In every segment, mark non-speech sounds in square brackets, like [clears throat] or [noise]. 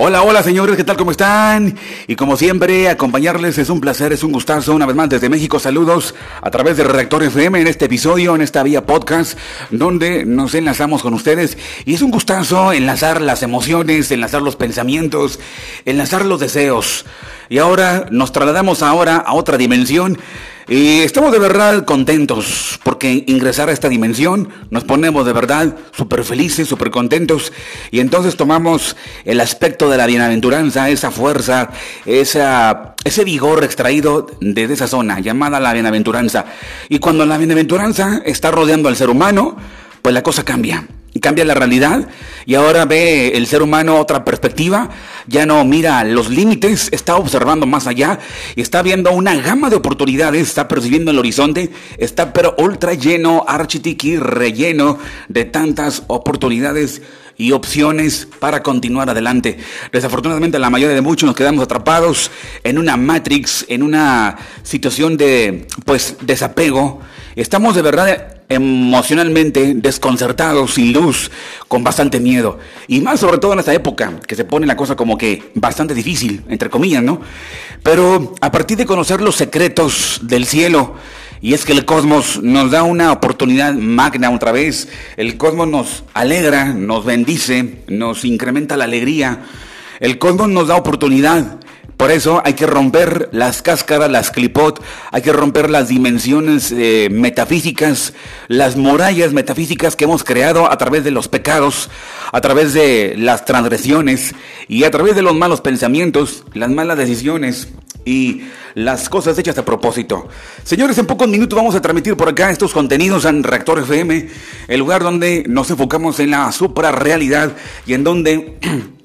Hola, hola señores, ¿qué tal? ¿Cómo están? Y como siempre, acompañarles es un placer, es un gustazo. Una vez más desde México, saludos a través de Redactor FM en este episodio, en esta vía podcast, donde nos enlazamos con ustedes. Y es un gustazo enlazar las emociones, enlazar los pensamientos, enlazar los deseos. Y ahora nos trasladamos ahora a otra dimensión. Y estamos de verdad contentos porque ingresar a esta dimensión nos ponemos de verdad súper felices, súper contentos y entonces tomamos el aspecto de la bienaventuranza, esa fuerza, esa, ese vigor extraído de esa zona llamada la bienaventuranza. Y cuando la bienaventuranza está rodeando al ser humano, pues la cosa cambia cambia la realidad y ahora ve el ser humano otra perspectiva, ya no mira los límites, está observando más allá y está viendo una gama de oportunidades, está percibiendo el horizonte, está pero ultra lleno, architiqui, relleno de tantas oportunidades y opciones para continuar adelante. Desafortunadamente la mayoría de muchos nos quedamos atrapados en una matrix, en una situación de pues desapego. Estamos de verdad emocionalmente desconcertados, sin luz, con bastante miedo. Y más sobre todo en esta época, que se pone la cosa como que bastante difícil, entre comillas, ¿no? Pero a partir de conocer los secretos del cielo, y es que el cosmos nos da una oportunidad magna otra vez, el cosmos nos alegra, nos bendice, nos incrementa la alegría, el cosmos nos da oportunidad por eso hay que romper las cáscaras, las clipot, hay que romper las dimensiones eh, metafísicas, las murallas metafísicas que hemos creado a través de los pecados, a través de las transgresiones y a través de los malos pensamientos, las malas decisiones y las cosas hechas a propósito. Señores, en pocos minutos vamos a transmitir por acá estos contenidos en Reactor FM, el lugar donde nos enfocamos en la suprarrealidad y en donde [clears throat]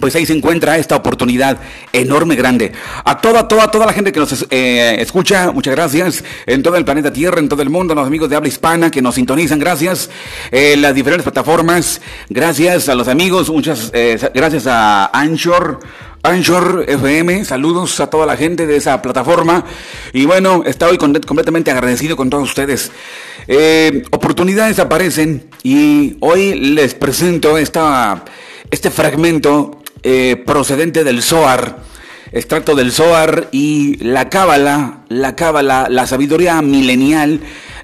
pues ahí se encuentra esta oportunidad enorme, grande. A toda, toda, toda la gente que nos eh, escucha, muchas gracias. En todo el planeta Tierra, en todo el mundo, los amigos de habla hispana que nos sintonizan, gracias. En las diferentes plataformas, gracias a los amigos, muchas eh, gracias a Anchor. Anchor FM, saludos a toda la gente de esa plataforma. Y bueno, estoy completamente agradecido con todos ustedes. Eh, oportunidades aparecen y hoy les presento esta, este fragmento eh, procedente del Zohar, extracto del Zohar y la Cábala, la Cábala, la sabiduría milenial,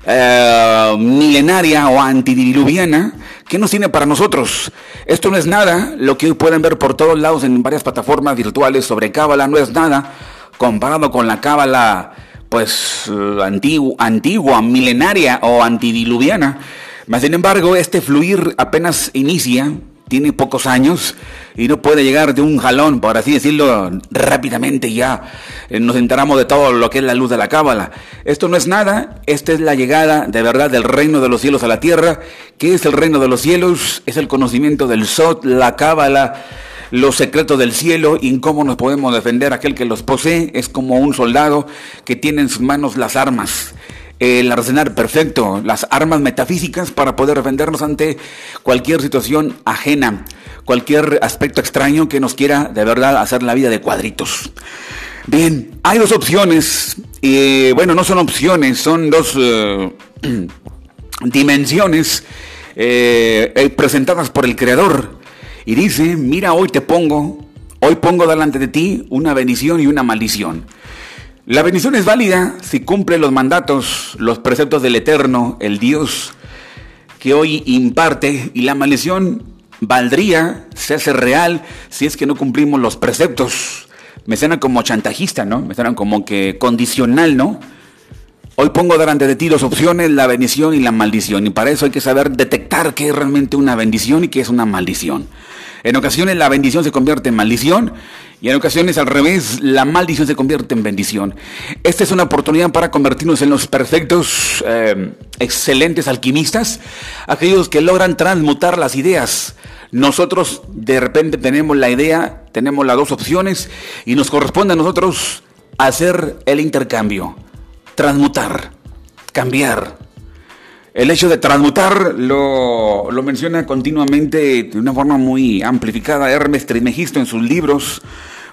eh, milenaria o antidiluviana, ¿qué nos tiene para nosotros? Esto no es nada, lo que pueden ver por todos lados en varias plataformas virtuales sobre Cábala no es nada comparado con la Cábala pues eh, antigua, antigua, milenaria o antidiluviana. Mas, sin embargo, este fluir apenas inicia, tiene pocos años y no puede llegar de un jalón, por así decirlo, rápidamente ya eh, nos enteramos de todo lo que es la luz de la cábala. Esto no es nada, esta es la llegada de verdad del reino de los cielos a la tierra. ¿Qué es el reino de los cielos? Es el conocimiento del Sot, la cábala, los secretos del cielo y cómo nos podemos defender aquel que los posee. Es como un soldado que tiene en sus manos las armas el arsenal perfecto, las armas metafísicas para poder defendernos ante cualquier situación ajena, cualquier aspecto extraño que nos quiera de verdad hacer la vida de cuadritos. Bien, hay dos opciones, y bueno, no son opciones, son dos eh, [clears throat] dimensiones eh, eh, presentadas por el Creador. Y dice, mira, hoy te pongo, hoy pongo delante de ti una bendición y una maldición. La bendición es válida si cumple los mandatos, los preceptos del Eterno, el Dios que hoy imparte, y la maldición valdría, se hace real, si es que no cumplimos los preceptos. Me suena como chantajista, ¿no? Me suena como que condicional, ¿no? Hoy pongo delante de ti dos opciones, la bendición y la maldición, y para eso hay que saber detectar qué es realmente una bendición y qué es una maldición. En ocasiones la bendición se convierte en maldición y en ocasiones al revés, la maldición se convierte en bendición. Esta es una oportunidad para convertirnos en los perfectos, eh, excelentes alquimistas, aquellos que logran transmutar las ideas. Nosotros de repente tenemos la idea, tenemos las dos opciones y nos corresponde a nosotros hacer el intercambio, transmutar, cambiar. El hecho de transmutar lo, lo menciona continuamente de una forma muy amplificada Hermes Trismegisto en sus libros.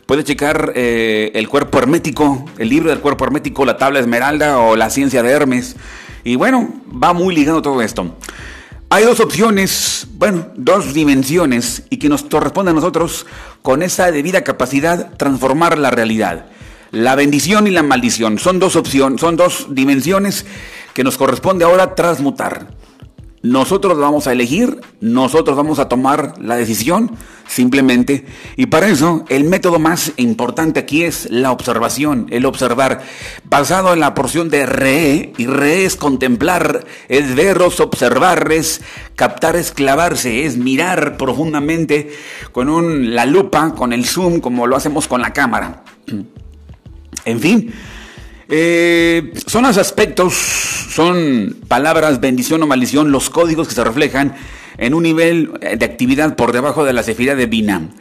Puede checar eh, el cuerpo hermético, el libro del cuerpo hermético, la tabla esmeralda o la ciencia de Hermes. Y bueno, va muy ligado todo esto. Hay dos opciones, bueno, dos dimensiones y que nos corresponde a nosotros con esa debida capacidad transformar la realidad. La bendición y la maldición son dos opciones, son dos dimensiones que nos corresponde ahora transmutar. Nosotros vamos a elegir, nosotros vamos a tomar la decisión simplemente. Y para eso el método más importante aquí es la observación, el observar, basado en la porción de re, y re es contemplar, es veros, observar, es captar, es clavarse, es mirar profundamente con un, la lupa, con el zoom, como lo hacemos con la cámara. En fin, eh, son los aspectos, son palabras, bendición o maldición, los códigos que se reflejan en un nivel de actividad por debajo de la cefira de Binam.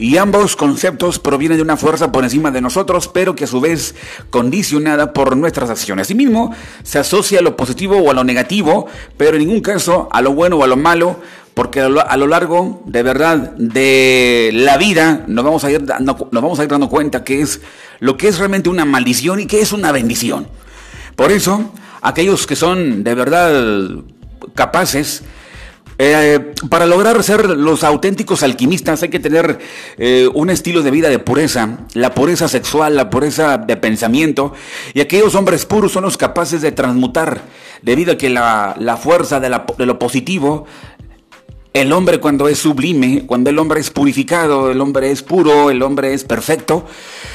Y ambos conceptos provienen de una fuerza por encima de nosotros, pero que a su vez condicionada por nuestras acciones. Asimismo, se asocia a lo positivo o a lo negativo, pero en ningún caso a lo bueno o a lo malo, porque a lo, largo de verdad de la vida nos vamos, a ir dando, nos vamos a ir dando cuenta que es lo que es realmente una maldición y que es una bendición. Por eso, aquellos que son de verdad capaces, eh, para lograr ser los auténticos alquimistas hay que tener eh, un estilo de vida de pureza, la pureza sexual, la pureza de pensamiento, y aquellos hombres puros son los capaces de transmutar, debido a que la, la fuerza de, la, de lo positivo el hombre cuando es sublime, cuando el hombre es purificado, el hombre es puro, el hombre es perfecto,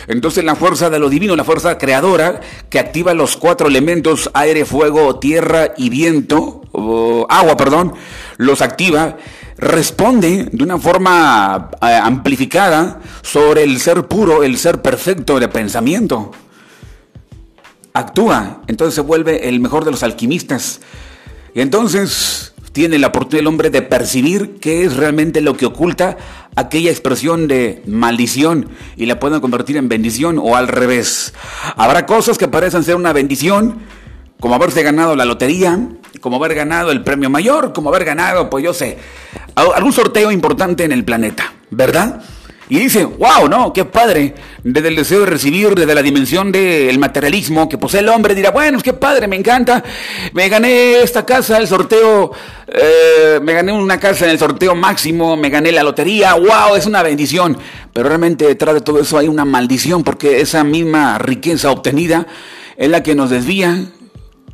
entonces la fuerza de lo divino, la fuerza creadora que activa los cuatro elementos, aire, fuego, tierra y viento, agua, perdón, los activa, responde de una forma eh, amplificada sobre el ser puro, el ser perfecto de pensamiento. Actúa, entonces se vuelve el mejor de los alquimistas. Y entonces tiene la oportunidad el hombre de percibir qué es realmente lo que oculta aquella expresión de maldición y la pueden convertir en bendición o al revés. Habrá cosas que parecen ser una bendición, como haberse ganado la lotería, como haber ganado el premio mayor, como haber ganado, pues yo sé, algún sorteo importante en el planeta, ¿verdad? Y dice, wow, no, qué padre, desde el deseo de recibir, desde la dimensión del materialismo que posee el hombre, dirá, bueno, qué padre, me encanta, me gané esta casa, el sorteo, eh, me gané una casa en el sorteo máximo, me gané la lotería, wow, es una bendición. Pero realmente detrás de todo eso hay una maldición, porque esa misma riqueza obtenida es la que nos desvía,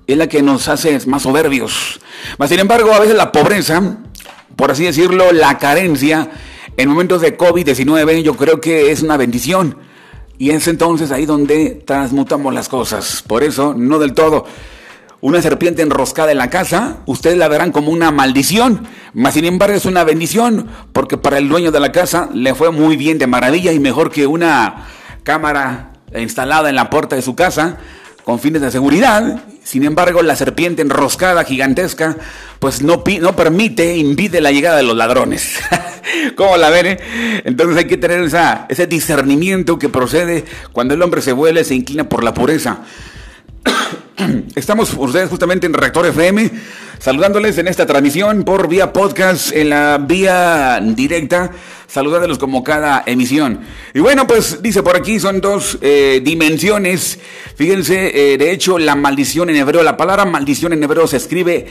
es la que nos hace más soberbios. Mas, sin embargo, a veces la pobreza, por así decirlo, la carencia, en momentos de COVID-19 yo creo que es una bendición. Y es entonces ahí donde transmutamos las cosas. Por eso, no del todo. Una serpiente enroscada en la casa, ustedes la verán como una maldición, mas sin embargo es una bendición, porque para el dueño de la casa le fue muy bien de maravilla y mejor que una cámara instalada en la puerta de su casa con fines de seguridad. Sin embargo, la serpiente enroscada gigantesca, pues no, no permite, impide la llegada de los ladrones. [laughs] ¿Cómo la ven? Eh? Entonces hay que tener ese discernimiento que procede cuando el hombre se vuelve, se inclina por la pureza. [clears throat] Estamos ustedes justamente en Rector FM, saludándoles en esta transmisión por vía podcast, en la vía directa, saludándolos como cada emisión. Y bueno, pues dice por aquí, son dos eh, dimensiones. Fíjense, eh, de hecho, la maldición en hebreo, la palabra maldición en hebreo se escribe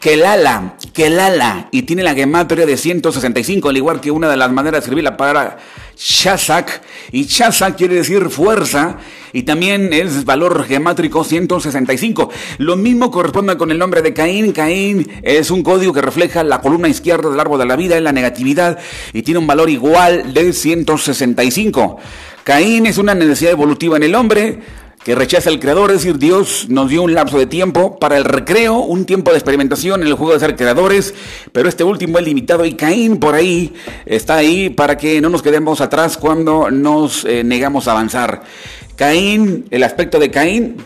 Kelala, Kelala, y tiene la gematria de 165, al igual que una de las maneras de escribir la palabra Shazak, y Shazak quiere decir fuerza, y también es valor gemátrico 165. Lo mismo corresponde con el nombre de Caín. Caín es un código que refleja la columna izquierda del árbol de la vida, en la negatividad, y tiene un valor igual de 165. Caín es una necesidad evolutiva en el hombre, que rechaza al creador, es decir, Dios nos dio un lapso de tiempo para el recreo, un tiempo de experimentación en el juego de ser creadores, pero este último es limitado y Caín por ahí está ahí para que no nos quedemos atrás cuando nos eh, negamos a avanzar. Caín, el aspecto de Caín,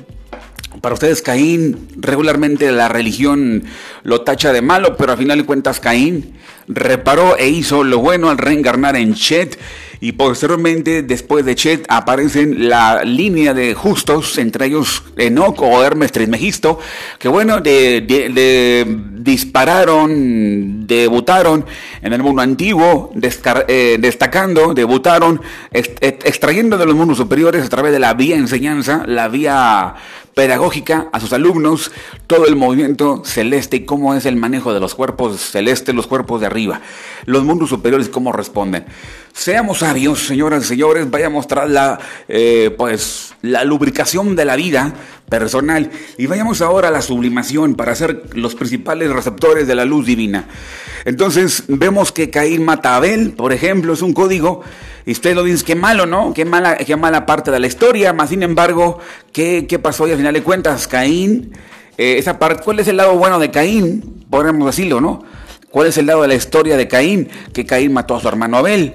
para ustedes Caín, regularmente la religión lo tacha de malo, pero al final de cuentas Caín reparó e hizo lo bueno al reencarnar en Chet y posteriormente, después de Chet, aparecen la línea de justos, entre ellos Enoch o Hermes Trismegisto, que bueno, de, dispararon, debutaron en el mundo antiguo, eh, destacando, debutaron, extrayendo de los mundos superiores a través de la vía enseñanza, la vía pedagógica a sus alumnos todo el movimiento celeste y cómo es el manejo de los cuerpos celestes, los cuerpos de arriba, los mundos superiores, cómo responden. Seamos señoras y señores, vayamos tras la, eh, pues, la lubricación de la vida personal y vayamos ahora a la sublimación para ser los principales receptores de la luz divina. Entonces vemos que Caín mata a Abel, por ejemplo, es un código y usted lo dice, qué malo, ¿no? Qué mala, qué mala parte de la historia. Más sin embargo, ¿qué, qué pasó? Y al final de cuentas, Caín, eh, esa parte, ¿cuál es el lado bueno de Caín? Podríamos decirlo, ¿no? ¿Cuál es el lado de la historia de Caín? Que Caín mató a su hermano Abel.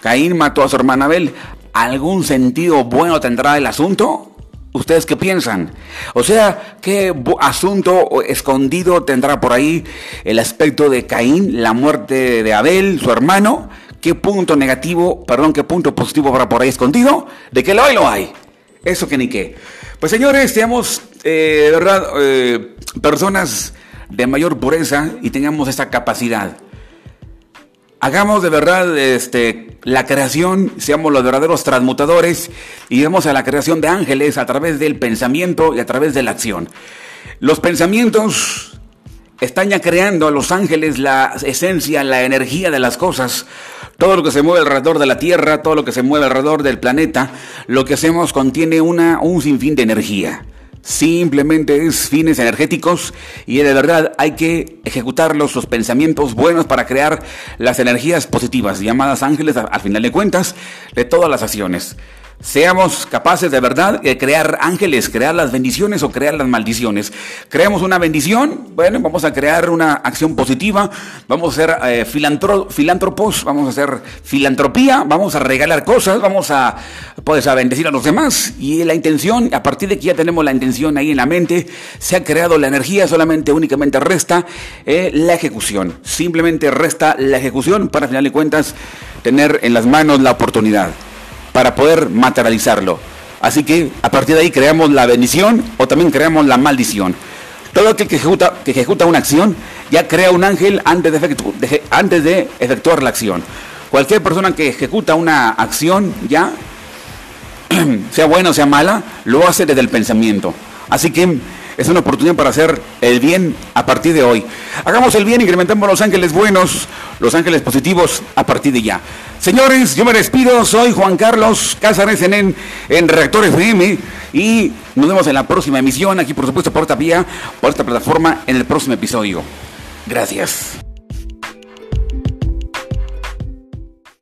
Caín mató a su hermano Abel. ¿Algún sentido bueno tendrá el asunto? ¿Ustedes qué piensan? O sea, ¿qué asunto escondido tendrá por ahí el aspecto de Caín, la muerte de Abel, su hermano? ¿Qué punto negativo, perdón, qué punto positivo habrá por ahí escondido? De que lo hay, lo hay. Eso que ni qué. Pues señores, seamos eh, de verdad eh, personas de mayor pureza y tengamos esta capacidad. Hagamos de verdad este, la creación, seamos los verdaderos transmutadores y vemos a la creación de ángeles a través del pensamiento y a través de la acción. Los pensamientos están ya creando a los ángeles la esencia, la energía de las cosas. Todo lo que se mueve alrededor de la Tierra, todo lo que se mueve alrededor del planeta, lo que hacemos contiene una, un sinfín de energía. Simplemente es fines energéticos y de verdad hay que ejecutar los pensamientos buenos para crear las energías positivas, llamadas ángeles al final de cuentas, de todas las acciones seamos capaces de verdad de crear ángeles, crear las bendiciones o crear las maldiciones. Creamos una bendición, bueno, vamos a crear una acción positiva, vamos a ser eh, filántropos, vamos a hacer filantropía, vamos a regalar cosas, vamos a, pues, a bendecir a los demás. Y la intención, a partir de que ya tenemos la intención ahí en la mente, se ha creado la energía, solamente únicamente resta eh, la ejecución. Simplemente resta la ejecución para, al final de cuentas, tener en las manos la oportunidad para poder materializarlo. Así que a partir de ahí creamos la bendición o también creamos la maldición. Todo aquel que ejecuta, que ejecuta una acción ya crea un ángel antes de, antes de efectuar la acción. Cualquier persona que ejecuta una acción ya, [clears throat] sea buena o sea mala, lo hace desde el pensamiento. Así que es una oportunidad para hacer el bien a partir de hoy. Hagamos el bien, incrementemos los ángeles buenos, los ángeles positivos a partir de ya. Señores, yo me despido, soy Juan Carlos Cázares en, en Reactor FM y nos vemos en la próxima emisión, aquí por supuesto por esta vía, por esta plataforma, en el próximo episodio. Gracias.